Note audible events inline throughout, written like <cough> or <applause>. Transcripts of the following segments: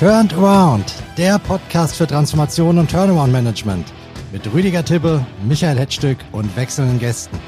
Turned Around, der Podcast für Transformation und Turnaround Management mit Rüdiger Tippe, Michael Hetzstück und wechselnden Gästen.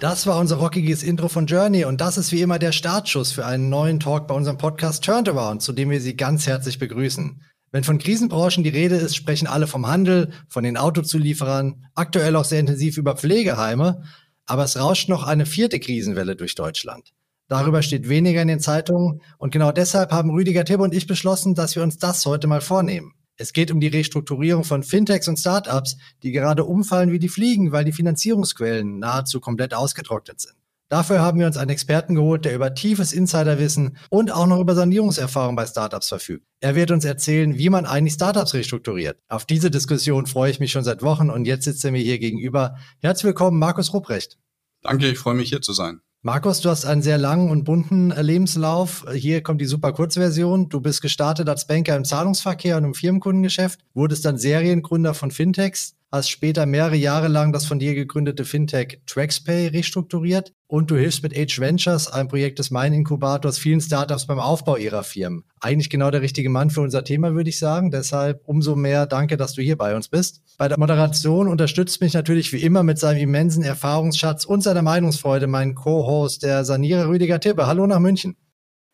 Das war unser rockiges Intro von Journey und das ist wie immer der Startschuss für einen neuen Talk bei unserem Podcast Turned Around, zu dem wir Sie ganz herzlich begrüßen. Wenn von Krisenbranchen die Rede ist, sprechen alle vom Handel, von den Autozulieferern, aktuell auch sehr intensiv über Pflegeheime, aber es rauscht noch eine vierte Krisenwelle durch Deutschland. Darüber steht weniger in den Zeitungen und genau deshalb haben Rüdiger Tibb und ich beschlossen, dass wir uns das heute mal vornehmen. Es geht um die Restrukturierung von Fintechs und Startups, die gerade umfallen wie die Fliegen, weil die Finanzierungsquellen nahezu komplett ausgetrocknet sind. Dafür haben wir uns einen Experten geholt, der über tiefes Insiderwissen und auch noch über Sanierungserfahrung bei Startups verfügt. Er wird uns erzählen, wie man eigentlich Startups restrukturiert. Auf diese Diskussion freue ich mich schon seit Wochen und jetzt sitzt er mir hier gegenüber. Herzlich willkommen, Markus Rupprecht. Danke, ich freue mich hier zu sein. Markus, du hast einen sehr langen und bunten Lebenslauf. Hier kommt die super Kurzversion. Du bist gestartet als Banker im Zahlungsverkehr und im Firmenkundengeschäft, wurdest dann Seriengründer von Fintechs, hast später mehrere Jahre lang das von dir gegründete Fintech TraxPay restrukturiert und du hilfst mit Age Ventures, einem Projekt des Mein Inkubators, vielen Startups beim Aufbau ihrer Firmen. Eigentlich genau der richtige Mann für unser Thema, würde ich sagen. Deshalb umso mehr danke, dass du hier bei uns bist. Bei der Moderation unterstützt mich natürlich wie immer mit seinem immensen Erfahrungsschatz und seiner Meinungsfreude mein Co-Host, der Sanierer Rüdiger Tippe. Hallo nach München.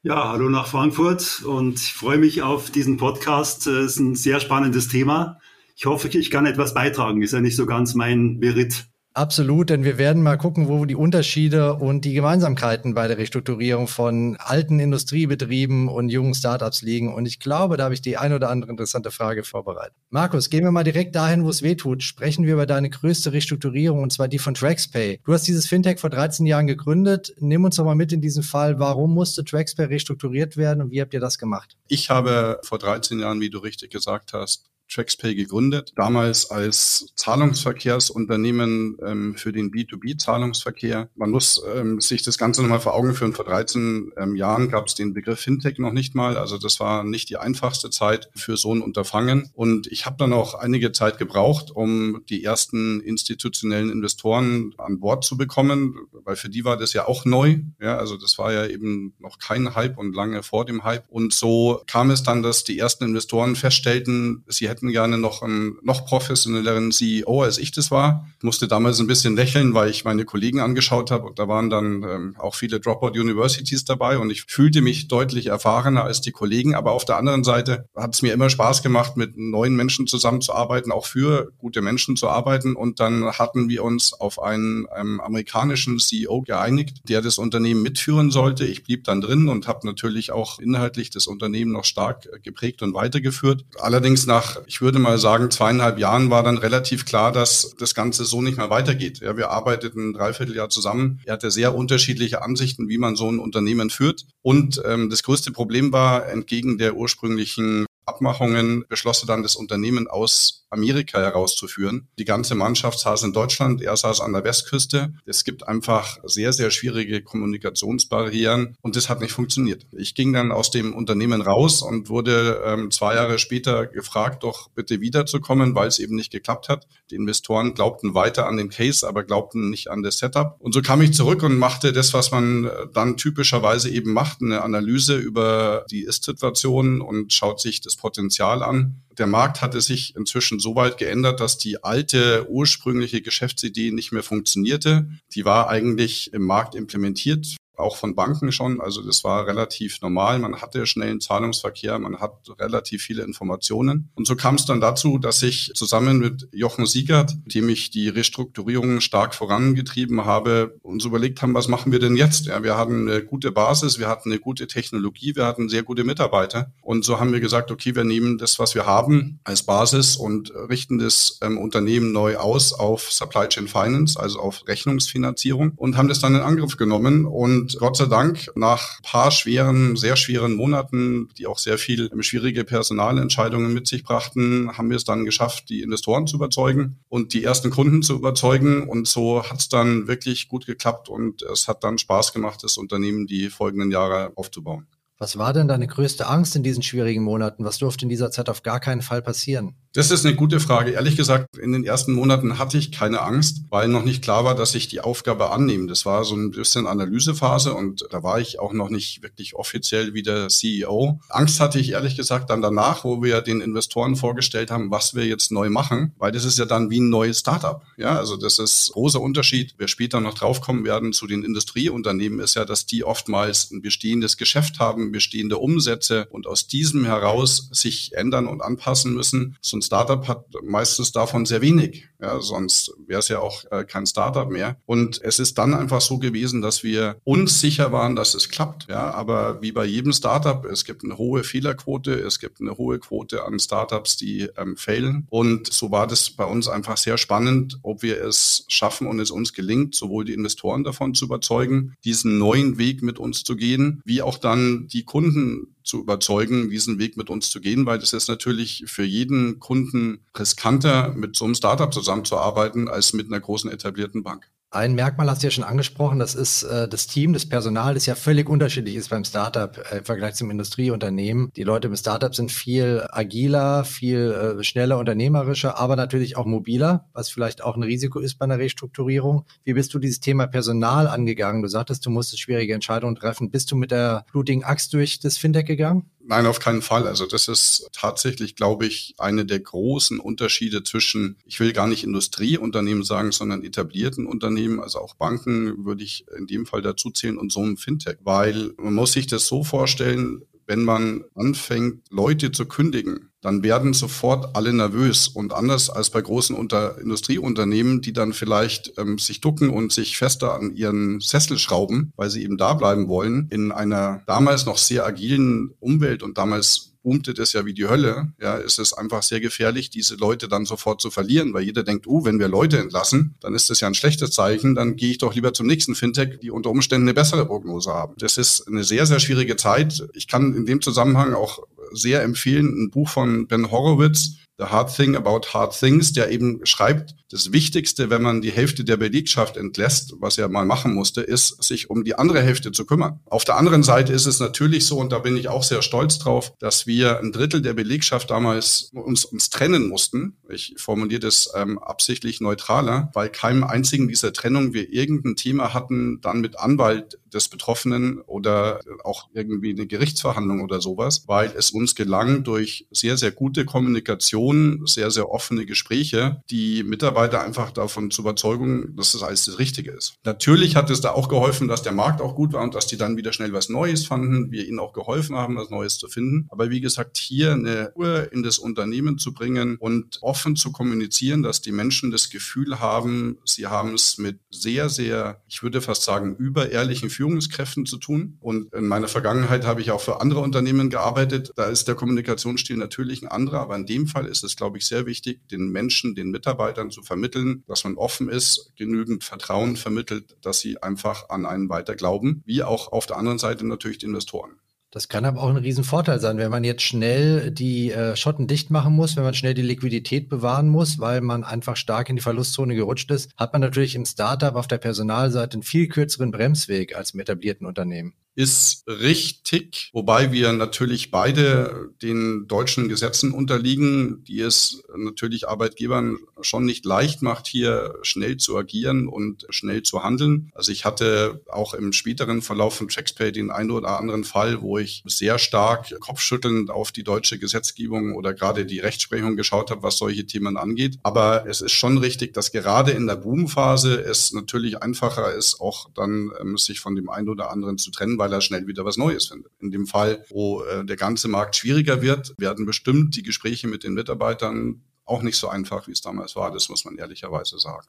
Ja, hallo nach Frankfurt und ich freue mich auf diesen Podcast. Es ist ein sehr spannendes Thema ich hoffe, ich kann etwas beitragen. Ist ja nicht so ganz mein Beritt. Absolut, denn wir werden mal gucken, wo die Unterschiede und die Gemeinsamkeiten bei der Restrukturierung von alten Industriebetrieben und jungen Startups liegen. Und ich glaube, da habe ich die ein oder andere interessante Frage vorbereitet. Markus, gehen wir mal direkt dahin, wo es weh tut. Sprechen wir über deine größte Restrukturierung, und zwar die von TraxPay. Du hast dieses Fintech vor 13 Jahren gegründet. Nimm uns doch mal mit in diesen Fall. Warum musste TraxPay restrukturiert werden und wie habt ihr das gemacht? Ich habe vor 13 Jahren, wie du richtig gesagt hast, TraxPay gegründet, damals als Zahlungsverkehrsunternehmen ähm, für den B2B-Zahlungsverkehr. Man muss ähm, sich das Ganze nochmal vor Augen führen. Vor 13 ähm, Jahren gab es den Begriff Fintech noch nicht mal. Also das war nicht die einfachste Zeit für so ein Unterfangen. Und ich habe dann auch einige Zeit gebraucht, um die ersten institutionellen Investoren an Bord zu bekommen, weil für die war das ja auch neu. Ja, also das war ja eben noch kein Hype und lange vor dem Hype. Und so kam es dann, dass die ersten Investoren feststellten, sie hätten gerne noch einen noch professionelleren CEO, als ich das war. Ich musste damals ein bisschen lächeln, weil ich meine Kollegen angeschaut habe und da waren dann ähm, auch viele Dropout Universities dabei und ich fühlte mich deutlich erfahrener als die Kollegen. Aber auf der anderen Seite hat es mir immer Spaß gemacht, mit neuen Menschen zusammenzuarbeiten, auch für gute Menschen zu arbeiten. Und dann hatten wir uns auf einen, einen amerikanischen CEO geeinigt, der das Unternehmen mitführen sollte. Ich blieb dann drin und habe natürlich auch inhaltlich das Unternehmen noch stark geprägt und weitergeführt. Allerdings nach ich würde mal sagen, zweieinhalb Jahren war dann relativ klar, dass das Ganze so nicht mehr weitergeht. Ja, wir arbeiteten ein Dreivierteljahr zusammen. Er hatte sehr unterschiedliche Ansichten, wie man so ein Unternehmen führt. Und ähm, das größte Problem war, entgegen der ursprünglichen Abmachungen beschloss dann, das Unternehmen aus Amerika herauszuführen. Die ganze Mannschaft saß in Deutschland, er saß an der Westküste. Es gibt einfach sehr, sehr schwierige Kommunikationsbarrieren und das hat nicht funktioniert. Ich ging dann aus dem Unternehmen raus und wurde ähm, zwei Jahre später gefragt, doch bitte wiederzukommen, weil es eben nicht geklappt hat. Die Investoren glaubten weiter an den Case, aber glaubten nicht an das Setup. Und so kam ich zurück und machte das, was man dann typischerweise eben macht, eine Analyse über die Ist-Situation und schaut sich das Potenzial an der Markt hatte sich inzwischen so weit geändert, dass die alte ursprüngliche Geschäftsidee nicht mehr funktionierte. Die war eigentlich im Markt implementiert auch von Banken schon. Also das war relativ normal. Man hatte schnellen Zahlungsverkehr, man hat relativ viele Informationen. Und so kam es dann dazu, dass ich zusammen mit Jochen Siegert, mit dem ich die Restrukturierung stark vorangetrieben habe, uns überlegt haben, was machen wir denn jetzt? Ja, wir hatten eine gute Basis, wir hatten eine gute Technologie, wir hatten sehr gute Mitarbeiter. Und so haben wir gesagt, okay, wir nehmen das, was wir haben als Basis und richten das ähm, Unternehmen neu aus auf Supply Chain Finance, also auf Rechnungsfinanzierung und haben das dann in Angriff genommen und und Gott sei Dank, nach paar schweren, sehr schweren Monaten, die auch sehr viel schwierige Personalentscheidungen mit sich brachten, haben wir es dann geschafft, die Investoren zu überzeugen und die ersten Kunden zu überzeugen. Und so hat es dann wirklich gut geklappt und es hat dann Spaß gemacht, das Unternehmen die folgenden Jahre aufzubauen. Was war denn deine größte Angst in diesen schwierigen Monaten? Was durfte in dieser Zeit auf gar keinen Fall passieren? Das ist eine gute Frage. Ehrlich gesagt, in den ersten Monaten hatte ich keine Angst, weil noch nicht klar war, dass ich die Aufgabe annehme. Das war so ein bisschen Analysephase und da war ich auch noch nicht wirklich offiziell wieder CEO. Angst hatte ich ehrlich gesagt dann danach, wo wir den Investoren vorgestellt haben, was wir jetzt neu machen, weil das ist ja dann wie ein neues Startup. Ja, also das ist großer Unterschied. Wir später noch draufkommen werden zu den Industrieunternehmen, ist ja, dass die oftmals ein bestehendes Geschäft haben, bestehende Umsätze und aus diesem heraus sich ändern und anpassen müssen. Sonst Startup hat meistens davon sehr wenig. Ja, sonst wäre es ja auch äh, kein Startup mehr. Und es ist dann einfach so gewesen, dass wir uns sicher waren, dass es klappt. Ja, aber wie bei jedem Startup, es gibt eine hohe Fehlerquote, es gibt eine hohe Quote an Startups, die ähm, failen. Und so war das bei uns einfach sehr spannend, ob wir es schaffen und es uns gelingt, sowohl die Investoren davon zu überzeugen, diesen neuen Weg mit uns zu gehen, wie auch dann die Kunden zu überzeugen, diesen Weg mit uns zu gehen, weil das ist natürlich für jeden Kunden riskanter, mit so einem Startup zusammenzuarbeiten, als mit einer großen etablierten Bank. Ein Merkmal hast du ja schon angesprochen, das ist äh, das Team, das Personal, das ja völlig unterschiedlich ist beim Startup äh, im Vergleich zum Industrieunternehmen. Die Leute im Startup sind viel agiler, viel äh, schneller, unternehmerischer, aber natürlich auch mobiler, was vielleicht auch ein Risiko ist bei einer Restrukturierung. Wie bist du dieses Thema Personal angegangen? Du sagtest, du musstest schwierige Entscheidungen treffen. Bist du mit der blutigen Axt durch das Fintech gegangen? Nein, auf keinen Fall. Also das ist tatsächlich, glaube ich, eine der großen Unterschiede zwischen, ich will gar nicht Industrieunternehmen sagen, sondern etablierten Unternehmen, also auch Banken würde ich in dem Fall dazu zählen und so einem Fintech, weil man muss sich das so vorstellen, wenn man anfängt, Leute zu kündigen, dann werden sofort alle nervös. Und anders als bei großen Unter Industrieunternehmen, die dann vielleicht ähm, sich ducken und sich fester an ihren Sessel schrauben, weil sie eben da bleiben wollen, in einer damals noch sehr agilen Umwelt und damals boomte das ja wie die Hölle, ja, ist es einfach sehr gefährlich, diese Leute dann sofort zu verlieren, weil jeder denkt, uh, wenn wir Leute entlassen, dann ist das ja ein schlechtes Zeichen, dann gehe ich doch lieber zum nächsten Fintech, die unter Umständen eine bessere Prognose haben. Das ist eine sehr, sehr schwierige Zeit. Ich kann in dem Zusammenhang auch sehr empfehlen, ein Buch von Ben Horowitz, The Hard Thing About Hard Things, der eben schreibt, das Wichtigste, wenn man die Hälfte der Belegschaft entlässt, was er mal machen musste, ist, sich um die andere Hälfte zu kümmern. Auf der anderen Seite ist es natürlich so, und da bin ich auch sehr stolz drauf, dass wir ein Drittel der Belegschaft damals uns, uns trennen mussten. Ich formuliere das ähm, absichtlich neutraler, weil keinem einzigen dieser Trennung wir irgendein Thema hatten, dann mit Anwalt des Betroffenen oder auch irgendwie eine Gerichtsverhandlung oder sowas, weil es uns gelang, durch sehr, sehr gute Kommunikation, sehr, sehr offene Gespräche, die Mitarbeiter einfach davon zu überzeugen, dass das alles das Richtige ist. Natürlich hat es da auch geholfen, dass der Markt auch gut war und dass die dann wieder schnell was Neues fanden, wir ihnen auch geholfen haben, was Neues zu finden. Aber wie gesagt, hier eine Uhr in das Unternehmen zu bringen und offen zu kommunizieren, dass die Menschen das Gefühl haben, sie haben es mit sehr, sehr, ich würde fast sagen, überehrlichen Führungskräften zu tun. Und in meiner Vergangenheit habe ich auch für andere Unternehmen gearbeitet. Da ist der Kommunikationsstil natürlich ein anderer, aber in dem Fall ist es, glaube ich, sehr wichtig, den Menschen, den Mitarbeitern zu vermitteln, dass man offen ist, genügend Vertrauen vermittelt, dass sie einfach an einen weiter glauben, wie auch auf der anderen Seite natürlich die Investoren. Das kann aber auch ein Riesenvorteil sein, wenn man jetzt schnell die äh, Schotten dicht machen muss, wenn man schnell die Liquidität bewahren muss, weil man einfach stark in die Verlustzone gerutscht ist, hat man natürlich im Startup auf der Personalseite einen viel kürzeren Bremsweg als im etablierten Unternehmen ist richtig, wobei wir natürlich beide den deutschen Gesetzen unterliegen, die es natürlich Arbeitgebern schon nicht leicht macht, hier schnell zu agieren und schnell zu handeln. Also ich hatte auch im späteren Verlauf von TraxPay den einen oder anderen Fall, wo ich sehr stark kopfschüttelnd auf die deutsche Gesetzgebung oder gerade die Rechtsprechung geschaut habe, was solche Themen angeht. Aber es ist schon richtig, dass gerade in der Boomphase es natürlich einfacher ist, auch dann ähm, sich von dem einen oder anderen zu trennen, weil er schnell wieder was Neues findet. In dem Fall, wo äh, der ganze Markt schwieriger wird, werden bestimmt die Gespräche mit den Mitarbeitern auch nicht so einfach, wie es damals war. Das muss man ehrlicherweise sagen.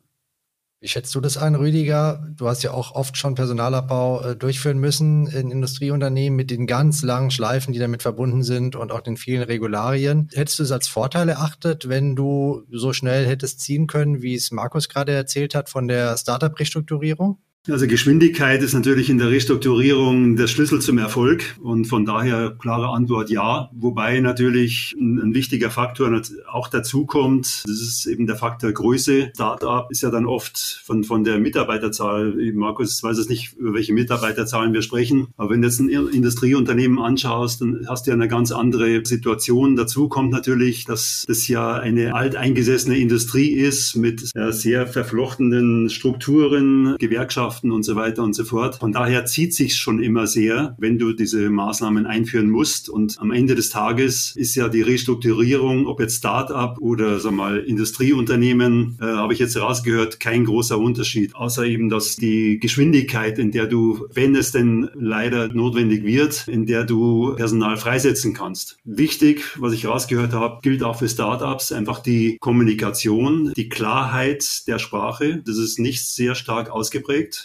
Wie schätzt du das ein, Rüdiger? Du hast ja auch oft schon Personalabbau äh, durchführen müssen in Industrieunternehmen mit den ganz langen Schleifen, die damit verbunden sind und auch den vielen Regularien. Hättest du es als Vorteil erachtet, wenn du so schnell hättest ziehen können, wie es Markus gerade erzählt hat von der Startup-Restrukturierung? Also Geschwindigkeit ist natürlich in der Restrukturierung der Schlüssel zum Erfolg und von daher klare Antwort ja. Wobei natürlich ein, ein wichtiger Faktor auch dazu kommt, das ist eben der Faktor Größe. Startup ist ja dann oft von, von der Mitarbeiterzahl, Markus weiß es nicht, über welche Mitarbeiterzahlen wir sprechen, aber wenn du jetzt ein Industrieunternehmen anschaust, dann hast du ja eine ganz andere Situation. Dazu kommt natürlich, dass das ja eine alteingesessene Industrie ist mit sehr verflochtenen Strukturen, Gewerkschaften, Gewerkschaften und so weiter und so fort. Von daher zieht sich schon immer sehr, wenn du diese Maßnahmen einführen musst. Und am Ende des Tages ist ja die Restrukturierung, ob jetzt Start-up oder sag mal Industrieunternehmen, äh, habe ich jetzt rausgehört, kein großer Unterschied, außer eben, dass die Geschwindigkeit, in der du, wenn es denn leider notwendig wird, in der du Personal freisetzen kannst. Wichtig, was ich rausgehört habe, gilt auch für Startups, einfach die Kommunikation, die Klarheit der Sprache. Das ist nicht sehr stark ausgeprägt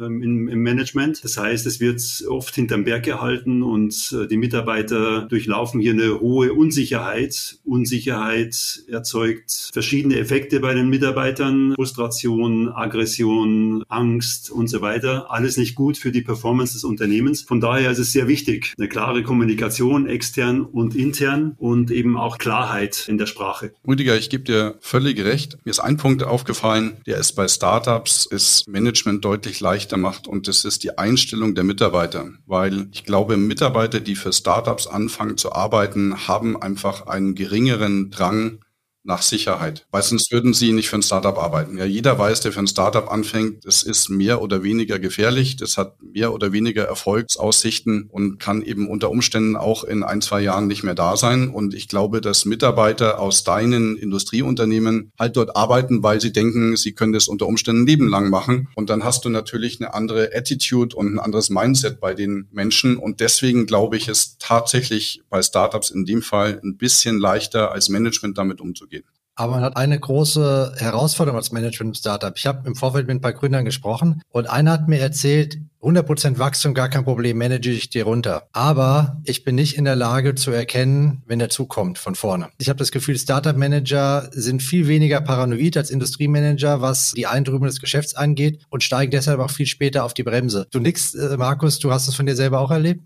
ähm, im, im, Management. Das heißt, es wird oft hinterm Berg gehalten und äh, die Mitarbeiter durchlaufen hier eine hohe Unsicherheit. Unsicherheit erzeugt verschiedene Effekte bei den Mitarbeitern. Frustration, Aggression, Angst und so weiter. Alles nicht gut für die Performance des Unternehmens. Von daher ist es sehr wichtig, eine klare Kommunikation extern und intern und eben auch Klarheit in der Sprache. Rüdiger, ich gebe dir völlig recht. Mir ist ein Punkt aufgefallen, der ist bei Startups, ist Management deutlich leichter macht. Und das ist die Einstellung der Mitarbeiter, weil ich glaube, Mitarbeiter, die für Startups anfangen zu arbeiten, haben einfach einen geringeren Drang, nach Sicherheit. Weil sonst würden sie nicht für ein Startup arbeiten. Ja, jeder weiß, der für ein Startup anfängt, es ist mehr oder weniger gefährlich, das hat mehr oder weniger Erfolgsaussichten und kann eben unter Umständen auch in ein, zwei Jahren nicht mehr da sein. Und ich glaube, dass Mitarbeiter aus deinen Industrieunternehmen halt dort arbeiten, weil sie denken, sie können das unter Umständen lebenlang machen. Und dann hast du natürlich eine andere Attitude und ein anderes Mindset bei den Menschen. Und deswegen glaube ich, ist tatsächlich bei Startups in dem Fall ein bisschen leichter als Management damit umzugehen gehen. Aber man hat eine große Herausforderung als Management im Startup. Ich habe im Vorfeld mit ein paar Gründern gesprochen und einer hat mir erzählt, 100% Wachstum, gar kein Problem, manage ich dir runter. Aber ich bin nicht in der Lage zu erkennen, wenn der zukommt von vorne. Ich habe das Gefühl, Startup-Manager sind viel weniger paranoid als Industriemanager, was die Eindrückung des Geschäfts angeht und steigen deshalb auch viel später auf die Bremse. Du nix, äh, Markus, du hast es von dir selber auch erlebt?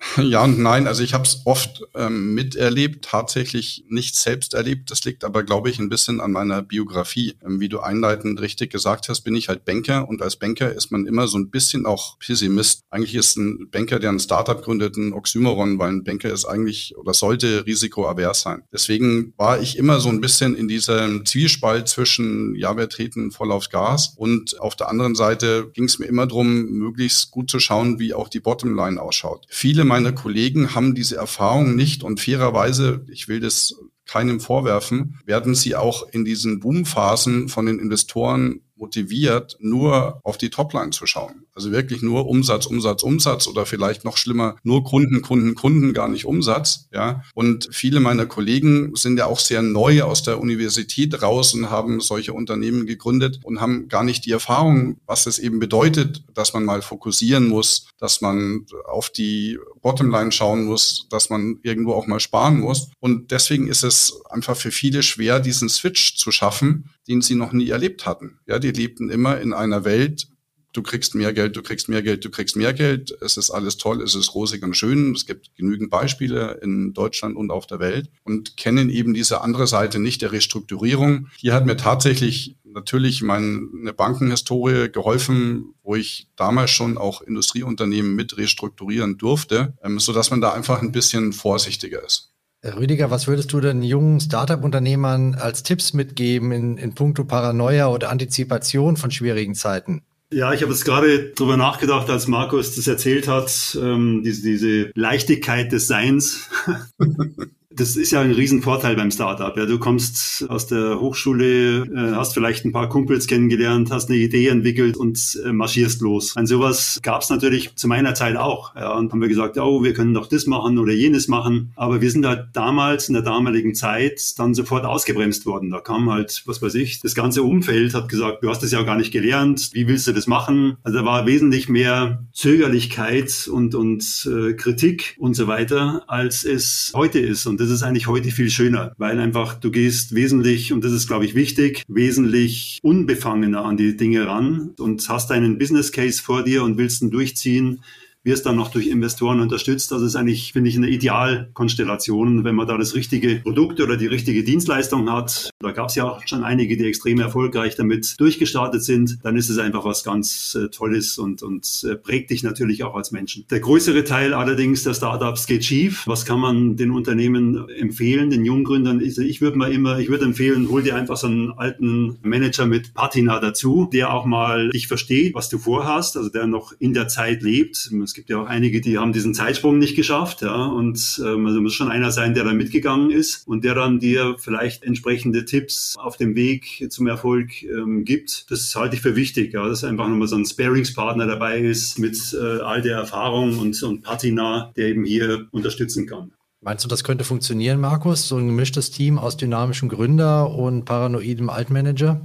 <laughs> Ja und nein. Also ich habe es oft ähm, miterlebt, tatsächlich nicht selbst erlebt. Das liegt aber, glaube ich, ein bisschen an meiner Biografie. Ähm, wie du einleitend richtig gesagt hast, bin ich halt Banker und als Banker ist man immer so ein bisschen auch Pessimist. Eigentlich ist ein Banker, der ein Startup gründet, ein Oxymoron, weil ein Banker ist eigentlich oder sollte risikoavers sein. Deswegen war ich immer so ein bisschen in diesem Zwiespalt zwischen, ja, wir treten voll aufs Gas und auf der anderen Seite ging es mir immer darum, möglichst gut zu schauen, wie auch die Bottomline ausschaut. Viele meiner Kollegen haben diese Erfahrung nicht und fairerweise, ich will das keinem vorwerfen, werden sie auch in diesen Boomphasen von den Investoren motiviert, nur auf die Topline zu schauen. Also wirklich nur Umsatz, Umsatz, Umsatz oder vielleicht noch schlimmer, nur Kunden, Kunden, Kunden, gar nicht Umsatz. Ja. Und viele meiner Kollegen sind ja auch sehr neu aus der Universität raus und haben solche Unternehmen gegründet und haben gar nicht die Erfahrung, was es eben bedeutet, dass man mal fokussieren muss, dass man auf die Bottomline schauen muss, dass man irgendwo auch mal sparen muss. Und deswegen ist es einfach für viele schwer, diesen Switch zu schaffen, den sie noch nie erlebt hatten. Ja, die lebten immer in einer Welt, du kriegst mehr Geld, du kriegst mehr Geld, du kriegst mehr Geld. Es ist alles toll, es ist rosig und schön. Es gibt genügend Beispiele in Deutschland und auf der Welt und kennen eben diese andere Seite nicht der Restrukturierung. Hier hat mir tatsächlich natürlich meine Bankenhistorie geholfen, wo ich damals schon auch Industrieunternehmen mit restrukturieren durfte, ähm, so dass man da einfach ein bisschen vorsichtiger ist. Rüdiger, was würdest du denn jungen Startup-Unternehmern als Tipps mitgeben in, in puncto Paranoia oder Antizipation von schwierigen Zeiten? Ja, ich habe jetzt gerade drüber nachgedacht, als Markus das erzählt hat, ähm, diese, diese Leichtigkeit des Seins. <laughs> das ist ja ein Riesenvorteil beim Startup. Ja, du kommst aus der Hochschule, äh, hast vielleicht ein paar Kumpels kennengelernt, hast eine Idee entwickelt und äh, marschierst los. An sowas gab es natürlich zu meiner Zeit auch. Ja, und haben wir gesagt, oh, wir können doch das machen oder jenes machen. Aber wir sind halt damals in der damaligen Zeit dann sofort ausgebremst worden. Da kam halt, was weiß ich, das ganze Umfeld hat gesagt, du hast das ja gar nicht gelernt. Wie willst du das machen? Also da war wesentlich mehr Zögerlichkeit und und äh, Kritik und so weiter, als es heute ist. Und das das ist eigentlich heute viel schöner, weil einfach du gehst wesentlich, und das ist, glaube ich, wichtig, wesentlich unbefangener an die Dinge ran und hast einen Business Case vor dir und willst ihn durchziehen wirst dann noch durch Investoren unterstützt. Das ist eigentlich, finde ich, eine Idealkonstellation, wenn man da das richtige Produkt oder die richtige Dienstleistung hat. Da gab es ja auch schon einige, die extrem erfolgreich damit durchgestartet sind. Dann ist es einfach was ganz äh, Tolles und, und äh, prägt dich natürlich auch als Menschen. Der größere Teil allerdings der Startups geht schief. Was kann man den Unternehmen empfehlen, den Junggründern? Ich, ich würde mal immer, ich würde empfehlen, hol dir einfach so einen alten Manager mit Patina dazu, der auch mal dich versteht, was du vorhast, also der noch in der Zeit lebt. Es gibt ja auch einige, die haben diesen Zeitsprung nicht geschafft, ja, und ähm, also muss schon einer sein, der da mitgegangen ist und der dann dir vielleicht entsprechende Tipps auf dem Weg zum Erfolg ähm, gibt. Das halte ich für wichtig, ja, dass einfach nochmal so ein Sparingspartner dabei ist mit äh, all der Erfahrung und, und Patina, der eben hier unterstützen kann. Meinst du, das könnte funktionieren, Markus? So ein gemischtes Team aus dynamischem Gründer und paranoidem Altmanager?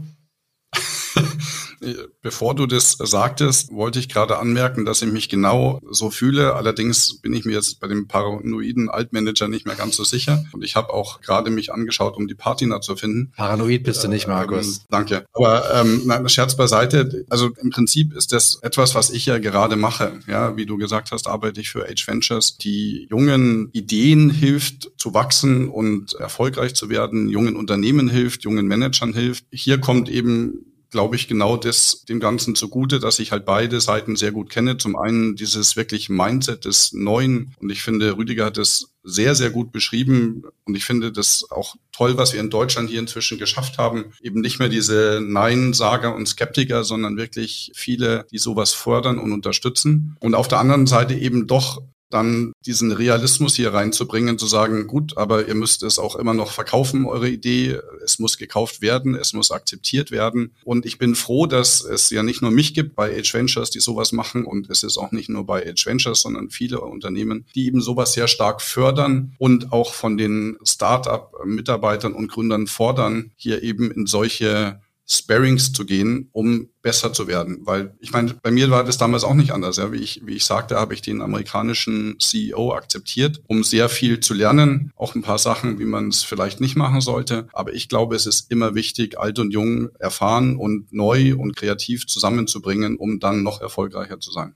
Bevor du das sagtest, wollte ich gerade anmerken, dass ich mich genau so fühle. Allerdings bin ich mir jetzt bei dem paranoiden Altmanager nicht mehr ganz so sicher. Und ich habe auch gerade mich angeschaut, um die Patina zu finden. Paranoid bist du nicht, Markus. Ähm, danke. Aber ähm, nein, Scherz beiseite. Also im Prinzip ist das etwas, was ich ja gerade mache. Ja, wie du gesagt hast, arbeite ich für Age Ventures, die jungen Ideen hilft zu wachsen und erfolgreich zu werden, jungen Unternehmen hilft, jungen Managern hilft. Hier kommt eben glaube ich, genau das dem Ganzen zugute, dass ich halt beide Seiten sehr gut kenne. Zum einen dieses wirklich Mindset des Neuen. Und ich finde, Rüdiger hat es sehr, sehr gut beschrieben. Und ich finde das auch toll, was wir in Deutschland hier inzwischen geschafft haben. Eben nicht mehr diese Nein-Sager und Skeptiker, sondern wirklich viele, die sowas fördern und unterstützen. Und auf der anderen Seite eben doch dann diesen Realismus hier reinzubringen, zu sagen, gut, aber ihr müsst es auch immer noch verkaufen, eure Idee. Es muss gekauft werden, es muss akzeptiert werden. Und ich bin froh, dass es ja nicht nur mich gibt bei Age Ventures, die sowas machen. Und es ist auch nicht nur bei Age Ventures, sondern viele Unternehmen, die eben sowas sehr stark fördern und auch von den Start-up-Mitarbeitern und Gründern fordern, hier eben in solche Sparings zu gehen, um besser zu werden. Weil ich meine, bei mir war das damals auch nicht anders. Ja. Wie, ich, wie ich sagte, habe ich den amerikanischen CEO akzeptiert, um sehr viel zu lernen. Auch ein paar Sachen, wie man es vielleicht nicht machen sollte. Aber ich glaube, es ist immer wichtig, alt und jung, erfahren und neu und kreativ zusammenzubringen, um dann noch erfolgreicher zu sein.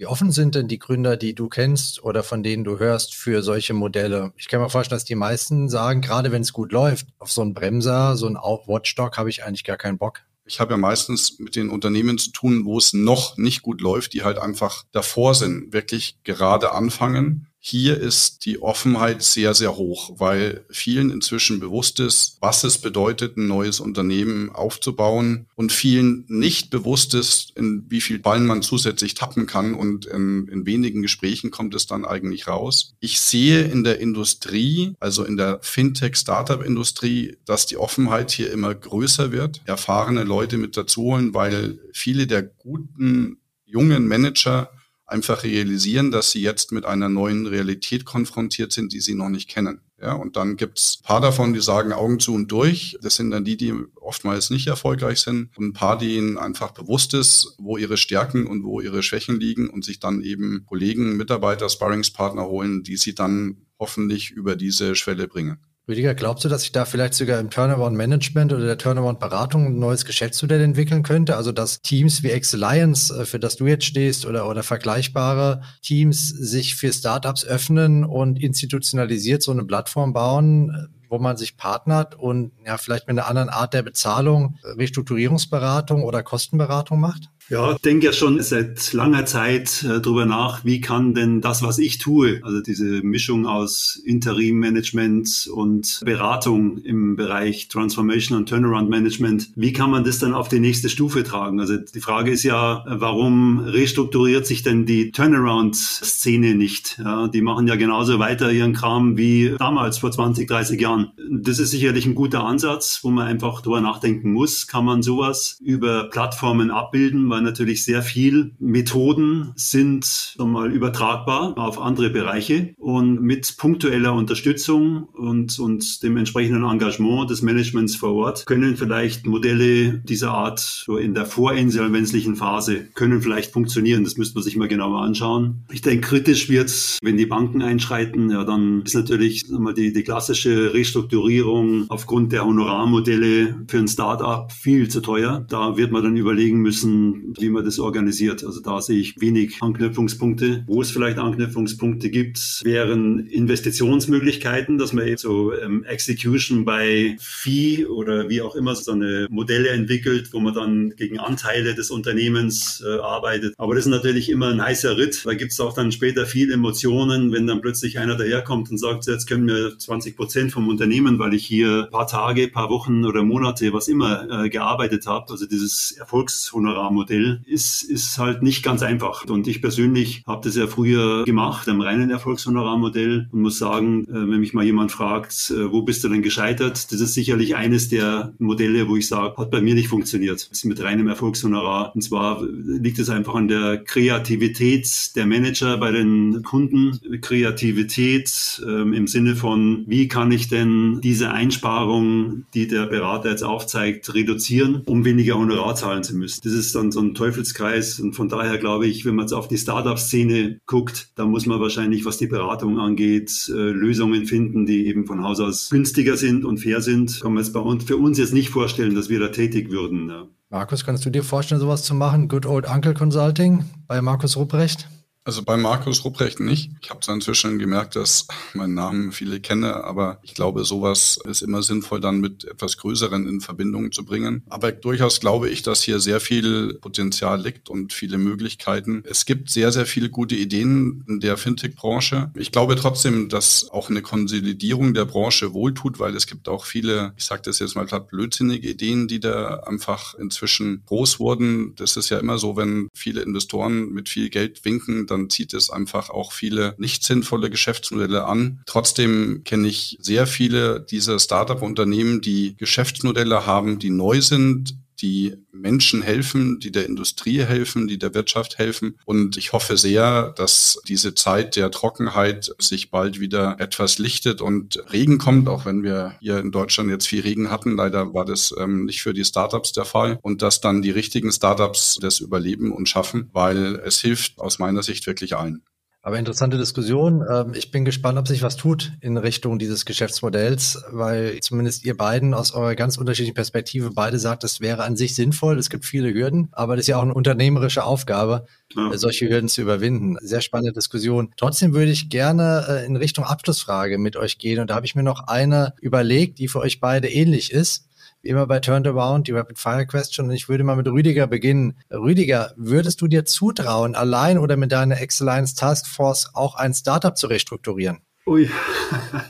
Wie offen sind denn die Gründer, die du kennst oder von denen du hörst, für solche Modelle? Ich kann mir vorstellen, dass die meisten sagen, gerade wenn es gut läuft, auf so einen Bremser, so einen Watchdog habe ich eigentlich gar keinen Bock. Ich habe ja meistens mit den Unternehmen zu tun, wo es noch nicht gut läuft, die halt einfach davor sind, wirklich gerade anfangen hier ist die Offenheit sehr, sehr hoch, weil vielen inzwischen bewusst ist, was es bedeutet, ein neues Unternehmen aufzubauen und vielen nicht bewusst ist, in wie viel Ballen man zusätzlich tappen kann und in, in wenigen Gesprächen kommt es dann eigentlich raus. Ich sehe in der Industrie, also in der Fintech-Startup-Industrie, dass die Offenheit hier immer größer wird, erfahrene Leute mit dazu holen, weil viele der guten jungen Manager einfach realisieren, dass sie jetzt mit einer neuen Realität konfrontiert sind, die sie noch nicht kennen. Ja, und dann gibt's paar davon, die sagen Augen zu und durch. Das sind dann die, die oftmals nicht erfolgreich sind. Und ein paar, denen einfach bewusst ist, wo ihre Stärken und wo ihre Schwächen liegen und sich dann eben Kollegen, Mitarbeiter, Sparringspartner holen, die sie dann hoffentlich über diese Schwelle bringen. Rüdiger, glaubst du, dass sich da vielleicht sogar im Turnaround-Management oder der Turnaround-Beratung ein neues Geschäftsmodell entwickeln könnte? Also, dass Teams wie Exceliance, äh, für das du jetzt stehst, oder, oder vergleichbare Teams sich für Startups öffnen und institutionalisiert so eine Plattform bauen, äh, wo man sich partnert und ja, vielleicht mit einer anderen Art der Bezahlung Restrukturierungsberatung oder Kostenberatung macht? Ja, denke ja schon seit langer Zeit äh, darüber nach, wie kann denn das, was ich tue, also diese Mischung aus Interim-Management und Beratung im Bereich Transformation und Turnaround-Management, wie kann man das dann auf die nächste Stufe tragen? Also die Frage ist ja, warum restrukturiert sich denn die Turnaround-Szene nicht? Ja, die machen ja genauso weiter ihren Kram wie damals vor 20, 30 Jahren. Das ist sicherlich ein guter Ansatz, wo man einfach drüber nachdenken muss. Kann man sowas über Plattformen abbilden? Natürlich sehr viel. Methoden sind mal übertragbar auf andere Bereiche und mit punktueller Unterstützung und, und dem entsprechenden Engagement des Managements vor Ort können vielleicht Modelle dieser Art so in der vorinsolvenzlichen Phase können vielleicht funktionieren. Das müsste man sich mal genauer anschauen. Ich denke, kritisch wird wenn die Banken einschreiten, ja, dann ist natürlich mal die, die klassische Restrukturierung aufgrund der Honorarmodelle für ein Start-up viel zu teuer. Da wird man dann überlegen müssen, wie man das organisiert. Also da sehe ich wenig Anknüpfungspunkte. Wo es vielleicht Anknüpfungspunkte gibt, wären Investitionsmöglichkeiten, dass man eben so ähm, Execution bei Fee oder wie auch immer so eine Modelle entwickelt, wo man dann gegen Anteile des Unternehmens äh, arbeitet. Aber das ist natürlich immer ein heißer Ritt. Da gibt es auch dann später viel Emotionen, wenn dann plötzlich einer daherkommt und sagt, jetzt können wir 20 Prozent vom Unternehmen, weil ich hier paar Tage, paar Wochen oder Monate, was immer, äh, gearbeitet habe. Also dieses Erfolgshonorarmodell ist, ist halt nicht ganz einfach. Und ich persönlich habe das ja früher gemacht, am reinen Erfolgshonorarmodell und muss sagen, äh, wenn mich mal jemand fragt, äh, wo bist du denn gescheitert, das ist sicherlich eines der Modelle, wo ich sage, hat bei mir nicht funktioniert. Das ist mit reinem Erfolgshonorar. Und zwar liegt es einfach an der Kreativität der Manager bei den Kunden. Kreativität ähm, im Sinne von, wie kann ich denn diese Einsparung, die der Berater jetzt aufzeigt, reduzieren, um weniger Honorar zahlen zu müssen. Das ist dann so ein Teufelskreis. Und von daher glaube ich, wenn man jetzt auf die Startup-Szene guckt, da muss man wahrscheinlich, was die Beratung angeht, äh, Lösungen finden, die eben von Haus aus günstiger sind und fair sind. Kann man jetzt bei uns, für uns jetzt nicht vorstellen, dass wir da tätig würden. Ja. Markus, kannst du dir vorstellen, sowas zu machen? Good Old Uncle Consulting bei Markus Rupprecht? Also bei Markus Rupprecht nicht. Ich habe zwar inzwischen gemerkt, dass meinen Namen viele kenne, aber ich glaube, sowas ist immer sinnvoll, dann mit etwas Größeren in Verbindung zu bringen. Aber durchaus glaube ich, dass hier sehr viel Potenzial liegt und viele Möglichkeiten. Es gibt sehr, sehr viele gute Ideen in der Fintech-Branche. Ich glaube trotzdem, dass auch eine Konsolidierung der Branche wohltut, weil es gibt auch viele, ich sage das jetzt mal gerade, blödsinnige Ideen, die da einfach inzwischen groß wurden. Das ist ja immer so, wenn viele Investoren mit viel Geld winken, dann zieht es einfach auch viele nicht sinnvolle Geschäftsmodelle an. Trotzdem kenne ich sehr viele dieser Startup-Unternehmen, die Geschäftsmodelle haben, die neu sind, die Menschen helfen, die der Industrie helfen, die der Wirtschaft helfen. Und ich hoffe sehr, dass diese Zeit der Trockenheit sich bald wieder etwas lichtet und Regen kommt, auch wenn wir hier in Deutschland jetzt viel Regen hatten. Leider war das ähm, nicht für die Startups der Fall. Und dass dann die richtigen Startups das überleben und schaffen, weil es hilft aus meiner Sicht wirklich allen. Aber interessante Diskussion. Ähm, ich bin gespannt, ob sich was tut in Richtung dieses Geschäftsmodells, weil zumindest ihr beiden aus eurer ganz unterschiedlichen Perspektive beide sagt, es wäre an sich sinnvoll. Es gibt viele Hürden, aber das ist ja auch eine unternehmerische Aufgabe, ja. Äh, solche Hürden zu überwinden. Sehr spannende Diskussion. Trotzdem würde ich gerne äh, in Richtung Abschlussfrage mit euch gehen. Und da habe ich mir noch eine überlegt, die für euch beide ähnlich ist immer bei Turnaround, die Rapid Fire Question. Und ich würde mal mit Rüdiger beginnen. Rüdiger, würdest du dir zutrauen, allein oder mit deiner Excellence Task Force auch ein Startup zu restrukturieren? Ui. <laughs>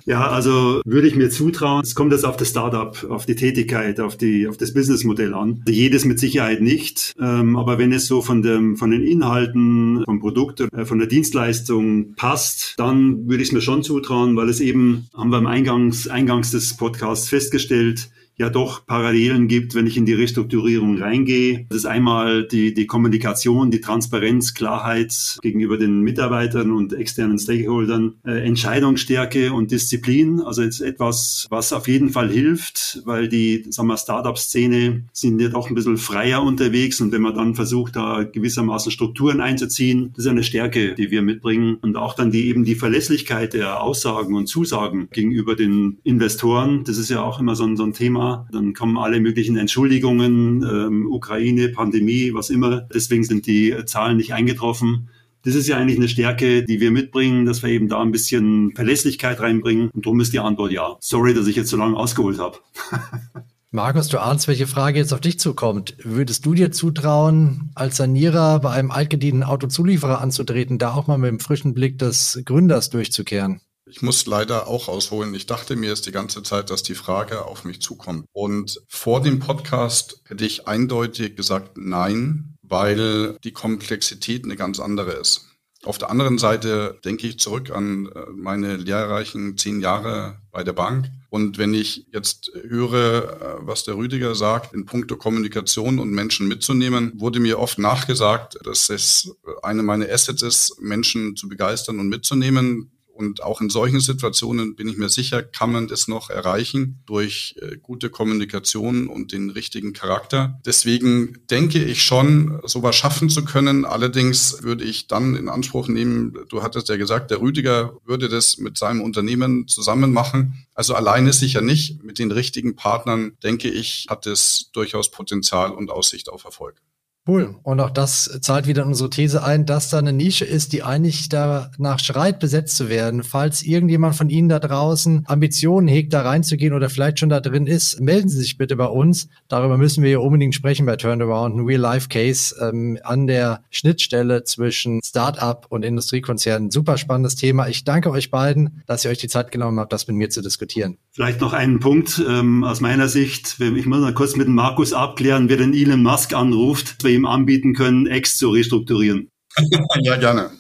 Ja, also würde ich mir zutrauen. Es kommt jetzt auf das Startup, auf die Tätigkeit, auf die, auf das Businessmodell an. Jedes mit Sicherheit nicht. Ähm, aber wenn es so von dem, von den Inhalten, vom Produkt, äh, von der Dienstleistung passt, dann würde ich es mir schon zutrauen, weil es eben, haben wir im Eingangs, Eingangs des Podcasts festgestellt, ja doch Parallelen gibt, wenn ich in die Restrukturierung reingehe. Das ist einmal die, die Kommunikation, die Transparenz, Klarheit gegenüber den Mitarbeitern und externen Stakeholdern, äh, Entscheidungsstärke und Disziplin. Also jetzt etwas, was auf jeden Fall hilft, weil die sagen wir, Startup-Szene sind ja doch ein bisschen freier unterwegs und wenn man dann versucht, da gewissermaßen Strukturen einzuziehen, das ist eine Stärke, die wir mitbringen und auch dann die eben die Verlässlichkeit der Aussagen und Zusagen gegenüber den Investoren. Das ist ja auch immer so ein, so ein Thema, dann kommen alle möglichen Entschuldigungen, ähm, Ukraine, Pandemie, was immer. Deswegen sind die Zahlen nicht eingetroffen. Das ist ja eigentlich eine Stärke, die wir mitbringen, dass wir eben da ein bisschen Verlässlichkeit reinbringen. Und darum ist die Antwort ja. Sorry, dass ich jetzt so lange ausgeholt habe. <laughs> Markus, du ahnst, welche Frage jetzt auf dich zukommt. Würdest du dir zutrauen, als Sanierer bei einem altgedienten Autozulieferer anzutreten, da auch mal mit dem frischen Blick des Gründers durchzukehren? Ich muss leider auch ausholen. Ich dachte mir es die ganze Zeit, dass die Frage auf mich zukommt. Und vor dem Podcast hätte ich eindeutig gesagt nein, weil die Komplexität eine ganz andere ist. Auf der anderen Seite denke ich zurück an äh, meine lehrreichen zehn Jahre bei der Bank. Und wenn ich jetzt höre, äh, was der Rüdiger sagt, in puncto Kommunikation und Menschen mitzunehmen, wurde mir oft nachgesagt, dass es eine meiner Assets ist, Menschen zu begeistern und mitzunehmen. Und auch in solchen Situationen bin ich mir sicher, kann man das noch erreichen durch äh, gute Kommunikation und den richtigen Charakter. Deswegen denke ich schon, sowas schaffen zu können. Allerdings würde ich dann in Anspruch nehmen, du hattest ja gesagt, der Rüdiger würde das mit seinem Unternehmen zusammen machen. Also alleine sicher nicht. Mit den richtigen Partnern, denke ich, hat es durchaus Potenzial und Aussicht auf Erfolg. Cool. Und auch das zahlt wieder in unsere These ein, dass da eine Nische ist, die eigentlich danach schreit, besetzt zu werden. Falls irgendjemand von Ihnen da draußen Ambitionen hegt, da reinzugehen oder vielleicht schon da drin ist, melden Sie sich bitte bei uns. Darüber müssen wir hier unbedingt sprechen bei Turnaround, ein Real-Life-Case ähm, an der Schnittstelle zwischen Start-up und Industriekonzernen. Super spannendes Thema. Ich danke euch beiden, dass ihr euch die Zeit genommen habt, das mit mir zu diskutieren. Vielleicht noch einen Punkt ähm, aus meiner Sicht. Ich muss mal kurz mit Markus abklären, wer den Elon Musk anruft ihm anbieten können, Ex zu restrukturieren. <laughs> ja, gerne.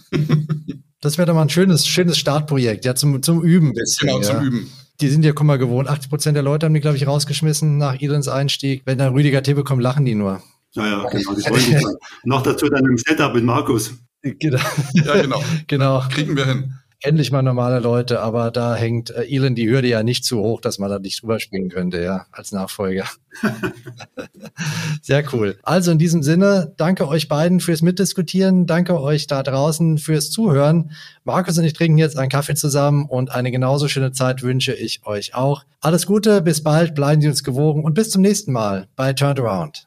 Das wäre doch mal ein schönes, schönes Startprojekt, ja, zum, zum Üben. Bisschen, genau, ja. zum Üben. Die sind ja, guck mal, gewohnt. 80 Prozent der Leute haben die, glaube ich, rausgeschmissen nach Elons Einstieg. Wenn dann Rüdiger Tippe kommt, lachen die nur. Ja, ja, genau. Das wollen die <laughs> Noch dazu dann im Setup mit Markus. Genau. Ja, genau. <laughs> genau. Kriegen wir hin endlich mal normale Leute, aber da hängt äh, Elon die Hürde ja nicht zu hoch, dass man da nicht drüber springen könnte, ja, als Nachfolger. <laughs> Sehr cool. Also in diesem Sinne, danke euch beiden fürs Mitdiskutieren, danke euch da draußen fürs Zuhören. Markus und ich trinken jetzt einen Kaffee zusammen und eine genauso schöne Zeit wünsche ich euch auch. Alles Gute, bis bald, bleiben Sie uns gewogen und bis zum nächsten Mal bei Turned Around.